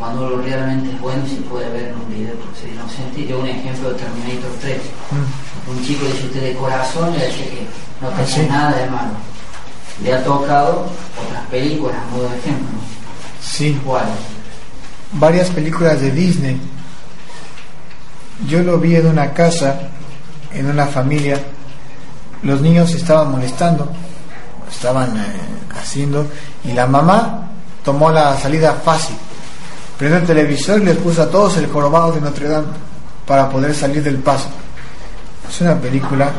cuando lo realmente es bueno se puede ver en un video, porque no sentí yo un ejemplo de Terminator 3. Mm. Un chico dice usted de corazón le dice que no ah, tenía nada de malo. Le ha tocado otras películas, a modo de ejemplo. Sí. ¿Cuáles? Varias películas de Disney. Yo lo vi en una casa, en una familia. Los niños estaban molestando, estaban eh, haciendo, y la mamá tomó la salida fácil prendió el televisor y les puso a todos el jorobado de Notre Dame para poder salir del paso. Es una película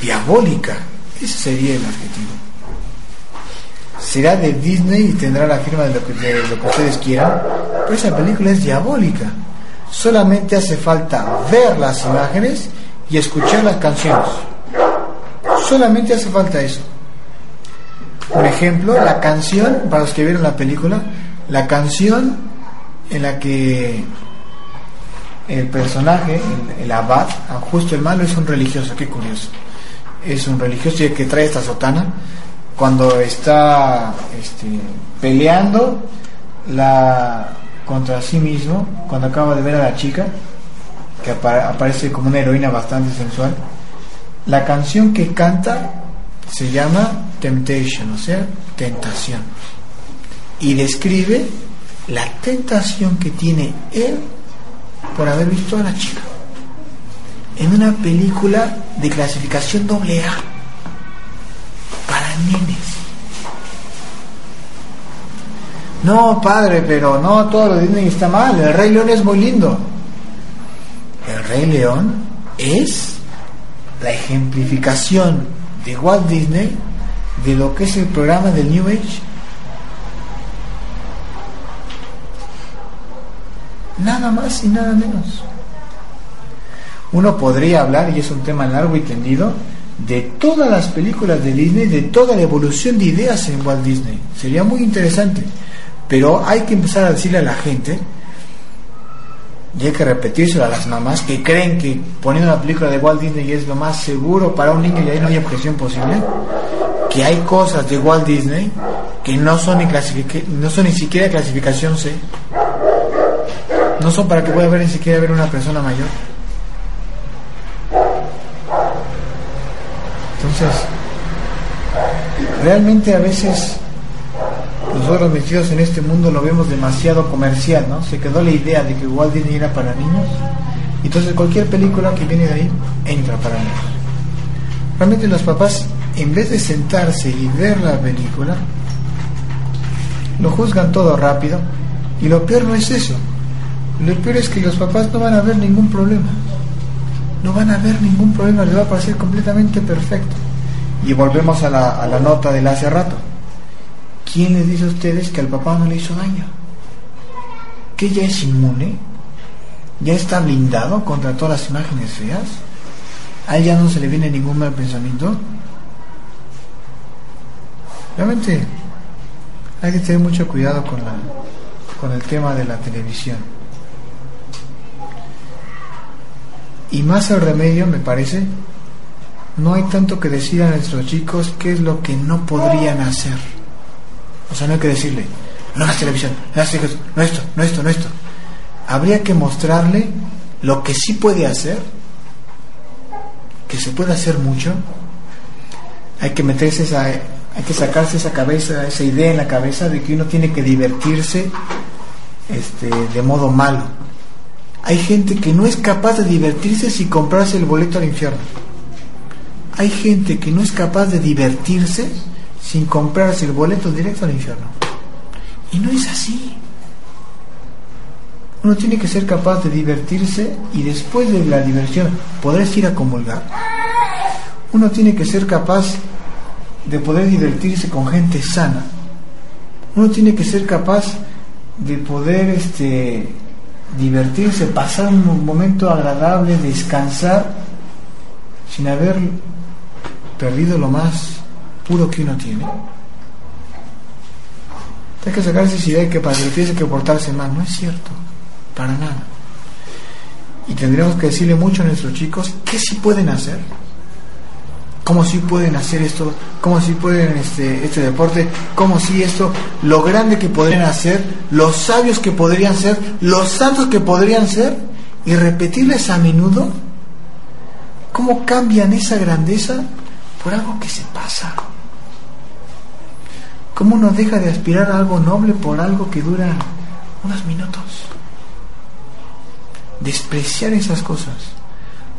diabólica. Ese sería el adjetivo. Será de Disney y tendrá la firma de lo, que, de lo que ustedes quieran, pero esa película es diabólica. Solamente hace falta ver las imágenes y escuchar las canciones. Solamente hace falta eso. Por ejemplo, la canción, para los que vieron la película, la canción en la que el personaje, el, abad, justo el malo, es un religioso, qué curioso. Es un religioso y el que trae esta sotana, cuando está este, peleando la, contra sí mismo, cuando acaba de ver a la chica, que aparece como una heroína bastante sensual, la canción que canta se llama temptation, o sea, tentación. Y describe la tentación que tiene él por haber visto a la chica. En una película de clasificación doble A para nenes. No, padre, pero no todo lo Disney está mal. El Rey León es muy lindo. El Rey León es la ejemplificación de Walt Disney de lo que es el programa del New Age. Nada más y nada menos. Uno podría hablar, y es un tema largo y tendido, de todas las películas de Disney, de toda la evolución de ideas en Walt Disney. Sería muy interesante. Pero hay que empezar a decirle a la gente y hay que repetírselo a las mamás que creen que poniendo una película de Walt Disney es lo más seguro para un niño y ahí no hay objeción posible, que hay cosas de Walt Disney que no son no son ni siquiera clasificación C, no son para que pueda ver ni siquiera ver una persona mayor. Entonces, realmente a veces nosotros metidos en este mundo lo vemos demasiado comercial, ¿no? Se quedó la idea de que Walt Disney era para niños, entonces cualquier película que viene de ahí entra para niños. Realmente los papás, en vez de sentarse y ver la película, lo juzgan todo rápido y lo peor no es eso. Lo peor es que los papás no van a ver ningún problema. No van a ver ningún problema, les va a parecer completamente perfecto. Y volvemos a la, nota del hace rato ¿quién les dice a ustedes que al papá no le hizo daño? ¿Que ya es inmune? ¿Ya está blindado contra todas las imágenes feas? ¿A él ya no se le viene ningún mal pensamiento? Realmente hay que tener mucho cuidado con, la, con el tema de la televisión. Y más al remedio, me parece, no hay tanto que decir a nuestros chicos qué es lo que no podrían hacer o sea, no hay que decirle, no hagas televisión, no hagas no esto, no esto, no esto. Habría que mostrarle lo que sí puede hacer, que se puede hacer mucho. Hay que meterse esa, hay que sacarse esa cabeza, esa idea en la cabeza de que uno tiene que divertirse este, de modo malo. Hay gente que no es capaz de divertirse si comprarse el boleto al infierno. Hay gente que no es capaz de divertirse sin comprarse el boleto directo al infierno. Y no es así. Uno tiene que ser capaz de divertirse y después de la diversión poder ir a comulgar. Uno tiene que ser capaz de poder divertirse con gente sana Uno tiene que ser capaz de poder este, divertirse, pasar un momento agradable, descansar, sin haber perdido lo más puro que uno tiene. Hay que sacarse esa idea que para divertirse hay que portarse mal. No es cierto, para nada. Y tendríamos que decirle mucho a nuestros chicos qué sí pueden hacer cómo si pueden hacer esto, cómo si pueden este, este deporte, cómo si esto, lo grande que podrían hacer, los sabios que podrían ser, los santos que podrían ser, y repetirles a menudo cómo cambian esa grandeza por algo que se pasa. Cómo uno deja de aspirar a algo noble por algo que dura unos minutos. Despreciar esas cosas,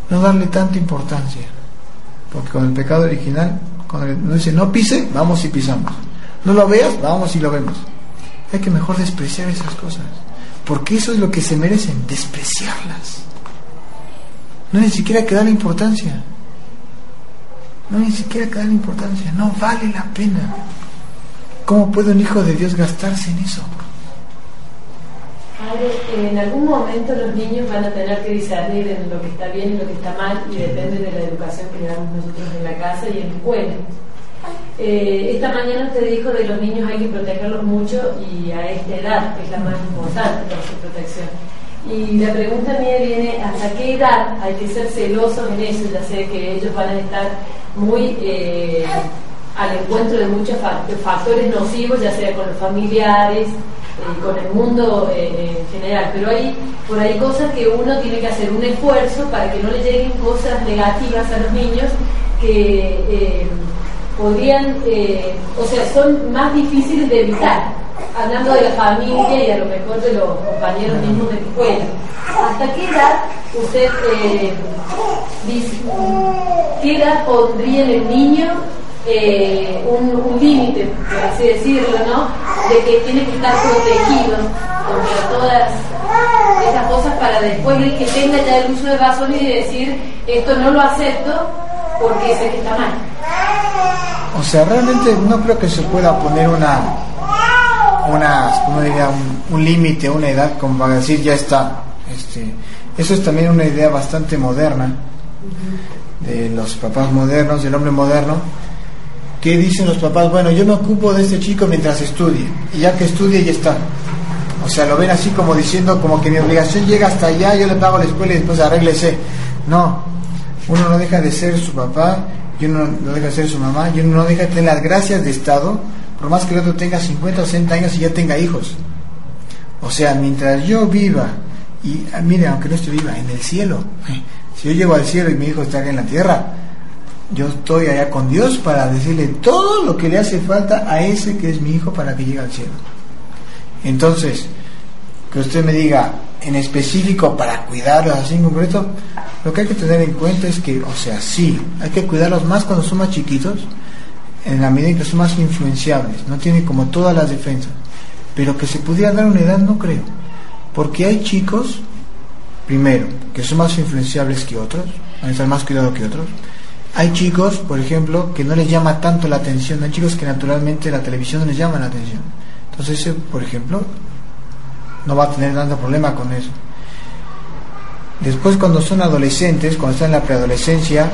no darle tanta importancia. Porque con el pecado original, cuando nos dice no pise, vamos y pisamos. No lo veas, vamos y lo vemos. Hay que mejor despreciar esas cosas. Porque eso es lo que se merecen, despreciarlas. No ni siquiera que darle importancia. No ni siquiera que importancia. No vale la pena. ¿Cómo puede un hijo de Dios gastarse en eso? En algún momento los niños van a tener que discernir en lo que está bien y lo que está mal y depende de la educación que le damos nosotros en la casa y en la escuela. Eh, esta mañana usted dijo de los niños hay que protegerlos mucho y a esta edad es la más importante para su protección. Y la pregunta mía viene, ¿hasta qué edad hay que ser celosos en eso? Ya sé que ellos van a estar muy eh, al encuentro de muchos factores nocivos, ya sea con los familiares, eh, con el mundo eh, en general, pero hay por ahí cosas que uno tiene que hacer un esfuerzo para que no le lleguen cosas negativas a los niños que eh, podrían, o sea, son más difíciles de evitar, hablando de la familia y a lo mejor de los compañeros mismos de la escuela. ¿Hasta qué edad usted dice, qué edad pondría en el niño eh, un, límite, por así decirlo, ¿no? De que tiene que estar protegido contra todas esas cosas para después de que tenga ya el uso de gasolina y decir esto no lo acepto porque sé que está mal. O sea, realmente no creo que se pueda poner una, una ¿cómo diría? un, límite, una edad como para decir ya está. Este, eso es también una idea bastante moderna de los papás modernos, del hombre moderno, ¿Qué dicen los papás? Bueno, yo me ocupo de este chico mientras estudie, y ya que estudie ya está. O sea, lo ven así como diciendo, como que mi obligación llega hasta allá, yo le pago la escuela y después arréglese. No, uno no deja de ser su papá, y uno no deja de ser su mamá, y uno no deja de tener las gracias de Estado, por más que el otro tenga 50 o 60 años y ya tenga hijos. O sea, mientras yo viva, y ah, mire, aunque no esté viva, en el cielo, si yo llego al cielo y mi hijo está en la tierra, yo estoy allá con Dios para decirle todo lo que le hace falta a ese que es mi hijo para que llegue al cielo. Entonces, que usted me diga en específico para cuidarlos así en concreto, lo que hay que tener en cuenta es que, o sea, sí, hay que cuidarlos más cuando son más chiquitos, en la medida en que son más influenciables, no tienen como todas las defensas, pero que se pudiera dar una edad no creo, porque hay chicos, primero, que son más influenciables que otros, van a estar más cuidados que otros, hay chicos, por ejemplo, que no les llama tanto la atención. Hay chicos que naturalmente la televisión no les llama la atención. Entonces, por ejemplo, no va a tener tanto problema con eso. Después, cuando son adolescentes, cuando están en la preadolescencia,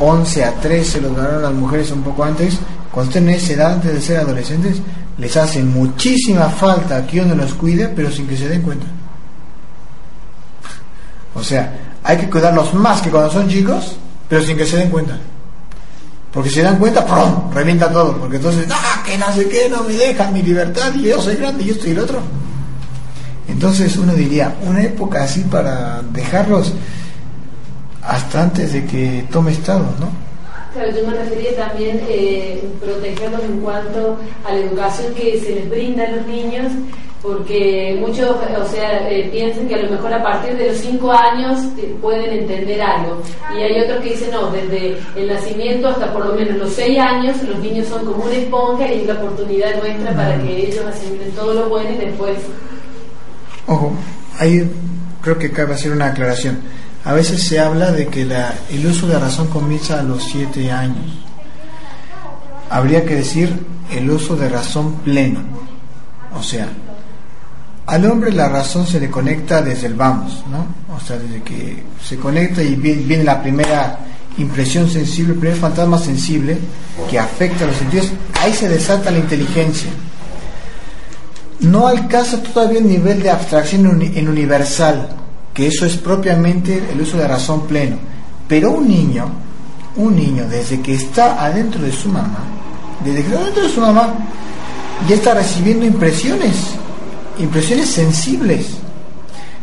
11 a 13, los varones, las mujeres un poco antes, cuando estén en esa edad antes de ser adolescentes, les hace muchísima falta que uno los cuide, pero sin que se den cuenta. O sea, hay que cuidarlos más que cuando son chicos pero sin que se den cuenta. Porque si se dan cuenta, ¡pum! revienta todo. Porque entonces, ¡ah! Que no sé qué, no me dejan mi libertad y yo soy grande y esto y el otro. Entonces uno diría, una época así para dejarlos hasta antes de que tome estado, ¿no? Claro, yo me refería también eh, protegerlos en cuanto a la educación que se les brinda a los niños porque muchos, o sea, eh, piensan que a lo mejor a partir de los cinco años pueden entender algo. Y hay otros que dicen, no, desde el nacimiento hasta por lo menos los seis años, los niños son como una esponja y es la oportunidad nuestra para que ellos asimilen todo lo bueno y después... Ojo, ahí creo que cabe hacer una aclaración. A veces se habla de que la, el uso de razón comienza a los siete años. Habría que decir el uso de razón pleno O sea, al hombre la razón se le conecta desde el vamos, ¿no? O sea, desde que se conecta y viene, la primera impresión sensible, el primer fantasma sensible que afecta a los sentidos, ahí se desata la inteligencia. No alcanza todavía el nivel de abstracción en universal, que eso es propiamente el uso de razón pleno. Pero un niño, un niño desde que está adentro de su mamá, desde que está adentro de su mamá, ya está recibiendo impresiones, impresiones sensibles.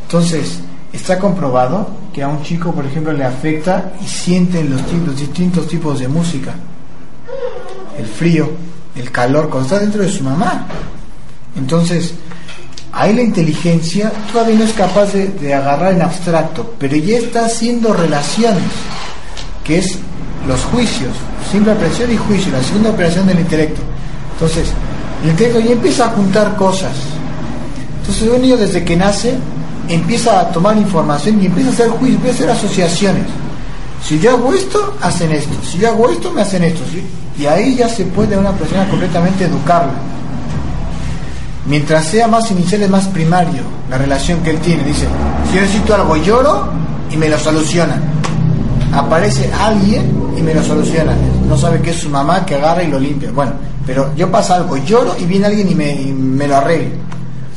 Entonces, está comprobado que a un chico, por ejemplo, le afecta y siente los, los distintos tipos de música. El frío, el calor, cuando está dentro de su mamá. Entonces, ahí la inteligencia todavía no es capaz de, agarrar en abstracto, pero ya está haciendo relaciones, que es los juicios, simple aprehensión y juicio, la segunda operación del intelecto. Entonces, el intelecto ya empieza a juntar cosas. Entonces, un niño desde que nace empieza a tomar información y empieza a hacer juicios, empieza a hacer asociaciones. Si yo hago esto, hacen esto. Si yo hago esto, me hacen esto. Y ahí ya se puede una persona completamente educarla mientras sea más inicial es más primario la relación que él tiene. Dice, si yo necesito algo, lloro y me lo soluciona. Aparece alguien y me lo soluciona. No sabe que es su mamá que agarra y lo limpia. Bueno, pero yo pasa algo, lloro y viene alguien y me, lo arregla.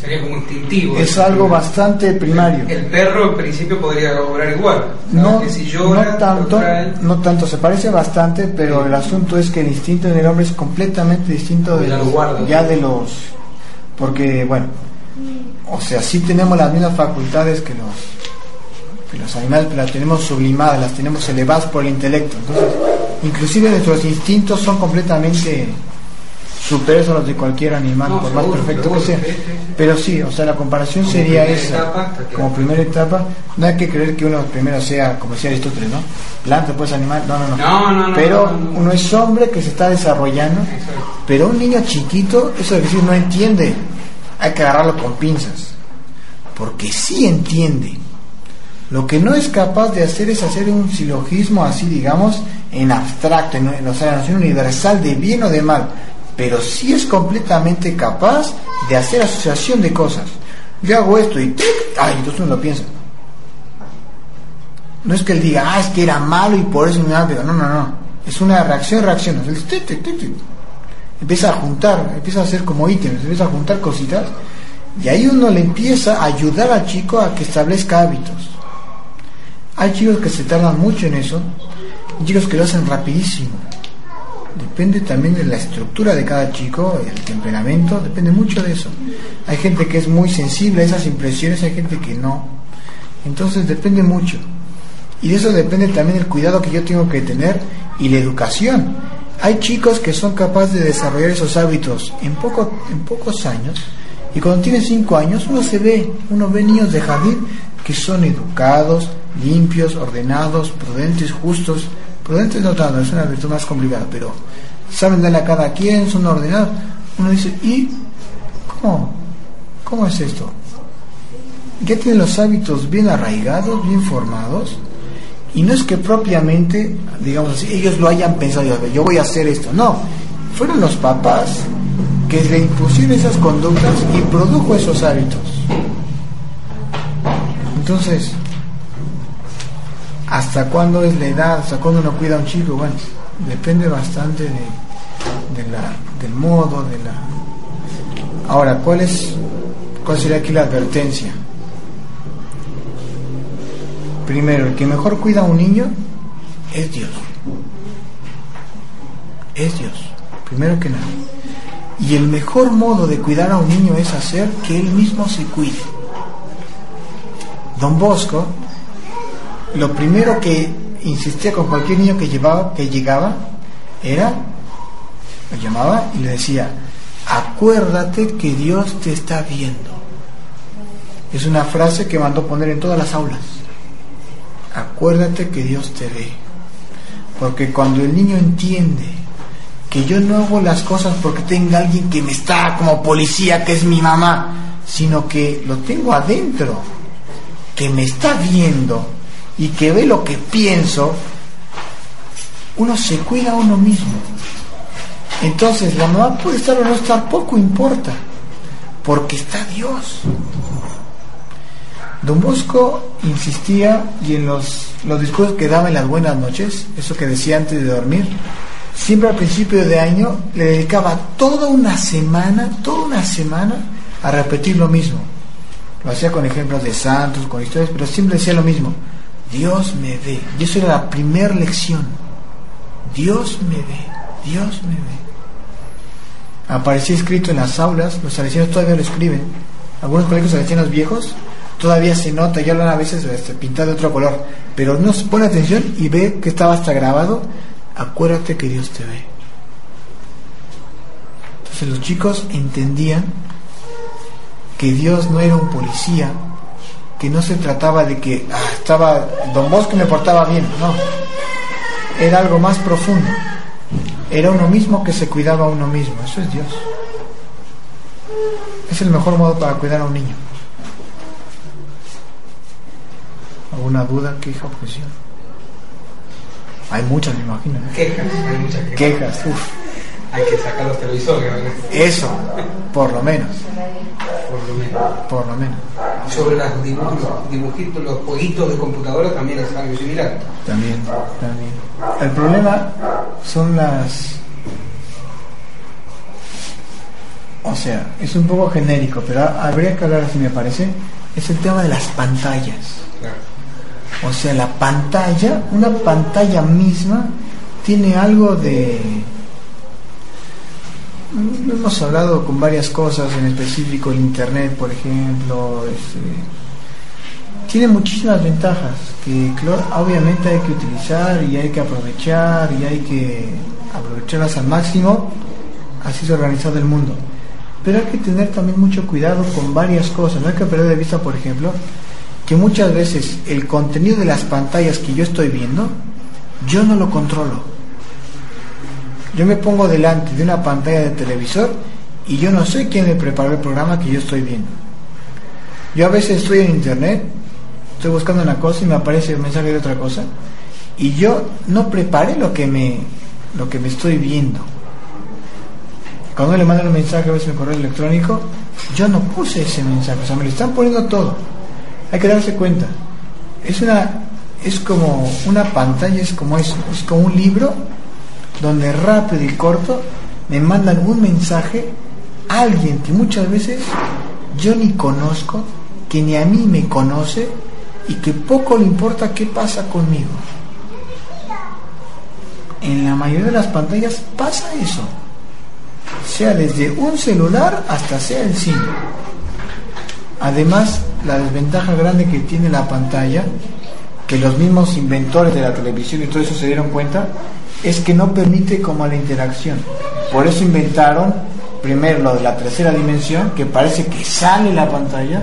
Sería como instintivo. Es algo bastante primario. El perro en principio podría obrar igual. No, no, tanto, no tanto, se parece bastante, pero el asunto es que el instinto en el hombre es completamente distinto de ya de los porque, bueno, o sea, sí tenemos las mismas facultades que los, que los animales, pero las tenemos sublimadas, las tenemos elevadas por el intelecto. Entonces, inclusive nuestros instintos son completamente superiores a los de cualquier animal, por más perfecto que sea. Pero sí, o sea, la comparación sería esa. como primera etapa, no hay que creer que uno primero sea, como decía Aristóteles, ¿no? Planta, pues animal, no, no, no. no, pero uno es hombre que se está desarrollando, pero un niño chiquito, eso es decir, no entiende, hay que agarrarlo con pinzas, porque sí entiende. Lo que no es capaz de hacer es hacer un silogismo así, digamos, en abstracto, en, en la noción universal de bien o de mal pero sí es completamente capaz de hacer asociación de cosas. Yo hago esto y ay, entonces uno lo piensa. No es que él diga, ah, es que era malo y por eso me da No, no, no. Es una reacción, reacción. Empieza a juntar, empieza a hacer como ítems, empieza a juntar cositas. Y ahí uno le empieza a ayudar al chico a que establezca hábitos. Hay chicos que se tardan mucho en eso, y chicos que lo hacen rapidísimo depende también de la estructura de cada chico, el temperamento, depende mucho de eso. Hay gente que es muy sensible a esas impresiones, hay gente que no. Entonces depende mucho. Y de eso depende también el cuidado que yo tengo que tener y la educación. Hay chicos que son capaces de desarrollar esos hábitos en, poco, en pocos años y cuando tienen cinco años uno se ve, uno ve niños de jardín que son educados, limpios, ordenados, prudentes, justos, Prudentes no tanto, es una virtud más complicada, pero saben darle a cada quien, son ordenados. Uno dice, ¿y cómo? ¿Cómo es esto? Ya tienen los hábitos bien arraigados, bien formados, y no es que propiamente, digamos así, ellos lo hayan pensado, yo voy a hacer esto. No, fueron los papás que le impusieron esas conductas y produjo esos hábitos. Entonces, ¿Hasta cuándo es la edad? ¿Hasta cuándo uno cuida a un chico? Bueno, depende bastante del modo, de la... Ahora, ¿cuál es, cuál sería aquí la advertencia? Primero, el que mejor cuida a un niño es Dios. Es Dios, primero que nada. Y el mejor modo de cuidar a un niño es hacer que él mismo se cuide. Don Bosco lo primero que insistía con cualquier niño que, llevaba, que llegaba era, lo llamaba y le decía, acuérdate que Dios te está viendo. Es una frase que mandó poner en todas las aulas. Acuérdate que Dios te ve. Porque cuando el niño entiende que yo no hago las cosas porque tenga alguien que me está como policía, que es mi mamá, sino que lo tengo adentro, que me está viendo, y que ve lo que pienso, uno se cuida a uno mismo. Entonces la mamá puede estar o no estar, poco importa. porque está Dios. Don Bosco insistía y en los, los discursos que daba en las buenas noches, eso que decía antes de dormir, siempre al principio de año le dedicaba toda una semana, toda una semana a repetir lo mismo. Lo hacía con ejemplos de santos, con historias, pero siempre decía lo mismo. Dios me ve. Y eso era la primera lección. Dios me ve. Dios me ve. Aparecía escrito en las aulas, los salesianos todavía lo escriben. Algunos colegios salesianos viejos todavía se nota, ya lo han a veces este, pintado de otro color, pero uno pone atención y ve que estaba hasta grabado, acuérdate que Dios te ve. Entonces los chicos entendían que Dios no era un policía, que no se trataba de que ah, estaba Don Bosco me portaba bien, no. Era algo más profundo. Era uno mismo que se cuidaba a uno mismo. Eso es Dios. Es el mejor modo para cuidar a un niño. ¿Alguna duda, queja, objeción? Hay muchas, me imagino. Quejas, hay muchas quejas. Quejas, uff. Hay que sacar los televisores. Eso, por lo menos. Por lo menos. Por lo menos. Sobre los dibujos, dibujitos, los jueguitos de computadora también es algo similar. También, también. El problema son las... O sea, es un poco genérico, pero habría que hablar así me parece. Es el tema de las pantallas. Claro. O sea, la pantalla, una pantalla misma, tiene algo de... Hemos hablado con varias cosas, en específico el Internet, por ejemplo. este, tiene muchísimas ventajas que obviamente hay que utilizar y hay que aprovechar y hay que aprovecharlas al máximo. Así se ha organizado el mundo. Pero hay que tener también mucho cuidado con varias cosas. No hay que perder de vista, por ejemplo, que muchas veces el contenido de las pantallas que yo estoy viendo, yo no lo controlo. Yo me pongo delante de una pantalla de televisor y yo no sé quién me preparó el programa que yo estoy viendo. Yo a veces estoy en internet, estoy buscando una cosa y me aparece un mensaje de otra cosa y yo no preparé lo que me lo que me estoy viendo. Cuando le mandan un mensaje a veces en correo electrónico, yo no puse ese mensaje, o sea, me lo están poniendo todo. Hay que darse cuenta. Es una es como una pantalla, es como eso, es como un libro donde rápido y corto me mandan un mensaje a alguien que muchas veces yo ni conozco, que ni a mí me conoce y que poco le importa qué pasa conmigo. En la mayoría de las pantallas pasa eso, sea desde un celular hasta sea el cine. Además, la desventaja grande que tiene la pantalla, que los mismos inventores de la televisión y todo eso se dieron cuenta, es que no permite como la interacción. Por eso inventaron primero lo de la tercera dimensión, que parece que sale la pantalla,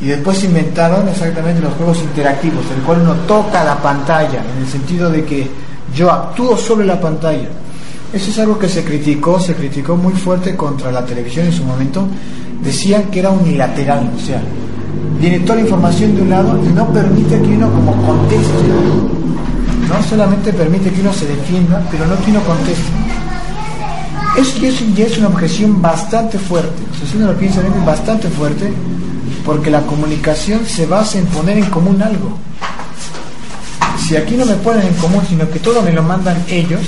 y después inventaron exactamente los juegos interactivos, el cual uno toca la pantalla, en el sentido de que yo actúo sobre la pantalla. Eso es algo que se criticó, se criticó muy fuerte contra la televisión en su momento. Decían que era unilateral, o sea, viene toda la información de un lado y no permite que uno como conteste. No solamente permite que uno se defienda, pero no que uno conteste. Eso ya es, ya es una objeción bastante fuerte. O sea, si uno lo piensa bien, bastante fuerte, porque la comunicación se basa en poner en común algo. Si aquí no me ponen en común, sino que todo me lo mandan ellos,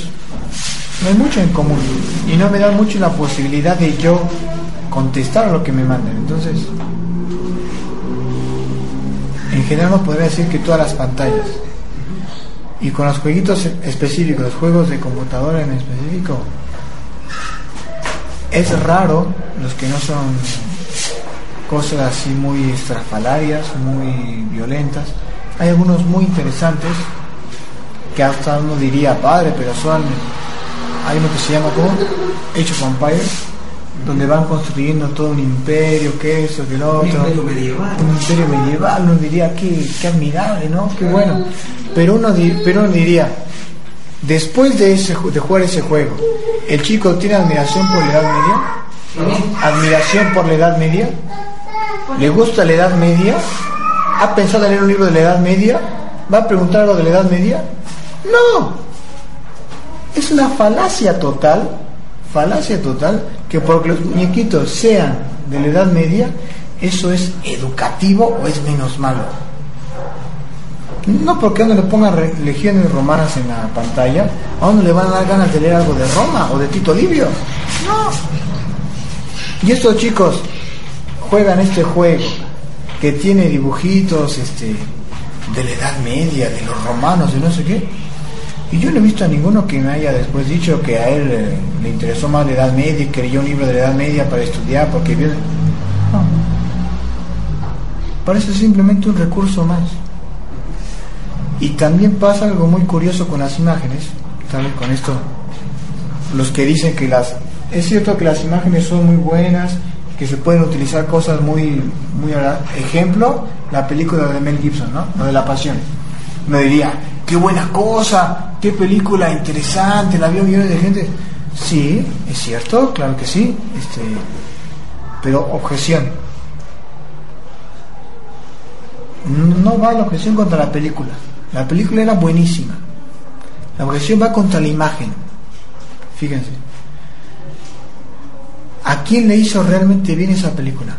no hay mucho en común. Y no me dan mucho la posibilidad de yo contestar a lo que me mandan. Entonces, en general no podría decir que todas las pantallas. Y con los jueguitos específicos, los juegos de computadora en específico, es raro los que no son cosas así muy estrafalarias, muy violentas. Hay algunos muy interesantes que hasta uno diría padre, pero son. Hay uno que se llama como Age donde van construyendo todo un imperio, que eso, que lo Un otro. imperio medieval. Un imperio medieval, uno diría que qué admirable, ¿no? Qué bueno. Pero uno, di- pero uno diría, después de, ese, de jugar ese juego, ¿el chico tiene admiración por la Edad Media? ¿Admiración por la Edad Media? ¿Le gusta la Edad Media? ¿Ha pensado en leer un libro de la Edad Media? ¿Va a preguntar algo de la Edad Media? No. Es una falacia total, falacia total, que porque los muñequitos sean de la Edad Media, ¿eso es educativo o es menos malo? No porque a uno le pongan legiones romanas en la pantalla, a uno le van a dar ganas de leer algo de Roma o de Tito Livio. No. Y estos chicos juegan este juego que tiene dibujitos este, de la Edad Media, de los romanos, de no sé qué. Y yo no he visto a ninguno que me haya después dicho que a él eh, le interesó más la Edad Media y quería un libro de la Edad Media para estudiar porque vio... No. Parece simplemente un recurso más. Y también pasa algo muy curioso con las imágenes, tal con esto, los que dicen que las, es cierto que las imágenes son muy buenas, que se pueden utilizar cosas muy, muy, ejemplo, la película de Mel Gibson, ¿no? Lo de la pasión. Me diría, qué buena cosa, qué película interesante, la vio millones de gente. Sí, es cierto, claro que sí, este, pero objeción. No va la objeción contra la película. La película era buenísima. La objeción va contra la imagen. Fíjense. ¿A quién le hizo realmente bien esa película?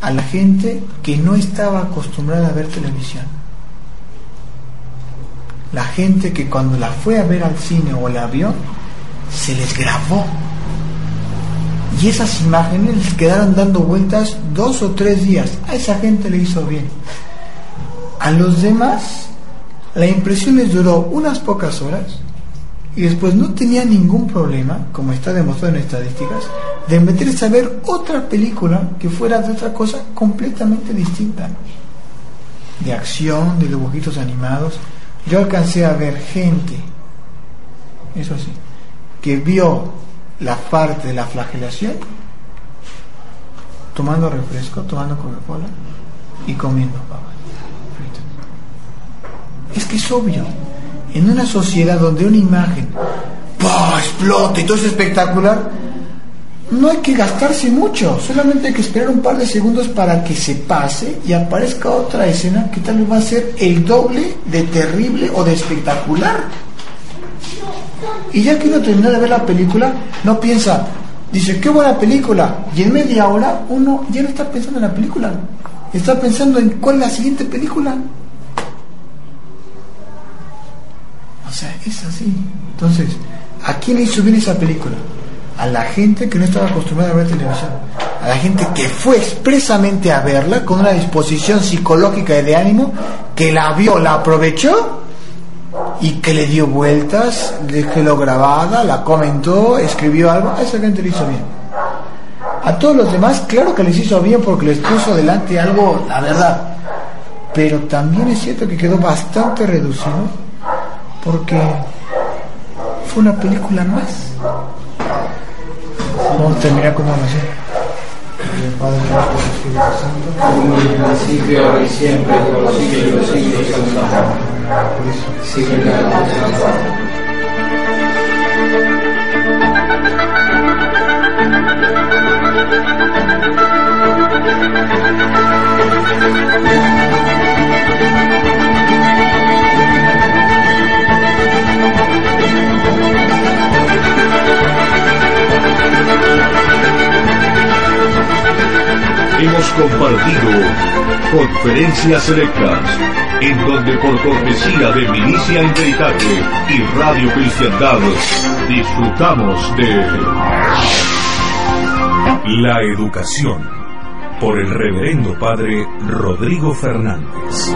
A la gente que no estaba acostumbrada a ver televisión. La gente que cuando la fue a ver al cine o la vio, se les grabó. Y esas imágenes les quedaron dando vueltas dos o tres días. A esa gente le hizo bien. A los demás la impresión les duró unas pocas horas y después no tenía ningún problema, como está demostrado en estadísticas, de meterse a ver otra película que fuera de otra cosa completamente distinta. De acción, de dibujitos animados. Yo alcancé a ver gente, eso sí, que vio la parte de la flagelación tomando refresco, tomando Coca-Cola y comiendo es que es obvio. En una sociedad donde una imagen explota y todo es espectacular, no hay que gastarse mucho, solamente hay que esperar un par de segundos para que se pase y aparezca otra escena que tal vez va a ser el doble de terrible o de espectacular. Y ya que uno termina de ver la película, no piensa, dice, qué buena película, y en media hora uno ya no está pensando en la película, está pensando en cuál es la siguiente película. O sea, es así. Entonces, ¿a quién hizo bien esa película? A la gente que no estaba acostumbrada a ver televisión. A la gente que fue expresamente a verla con una disposición psicológica y de ánimo, que la vio, la aprovechó y que le dio vueltas, lo grabada, la comentó, escribió algo. A esa gente le hizo bien. A todos los demás, claro que les hizo bien porque les puso delante algo, la verdad. Pero también es cierto que quedó bastante reducido porque fue una película más. Vamos a terminar con una oración. El Padre nuestro, el Espíritu Santo, así creo y siempre, por los siglos de los siglos. Amén. Sigue la hemos compartido conferencias selectas, en donde por cortesía de Milicia Interitate y Radio Cristiandad disfrutamos de la educación por el reverendo padre Rodrigo Fernández.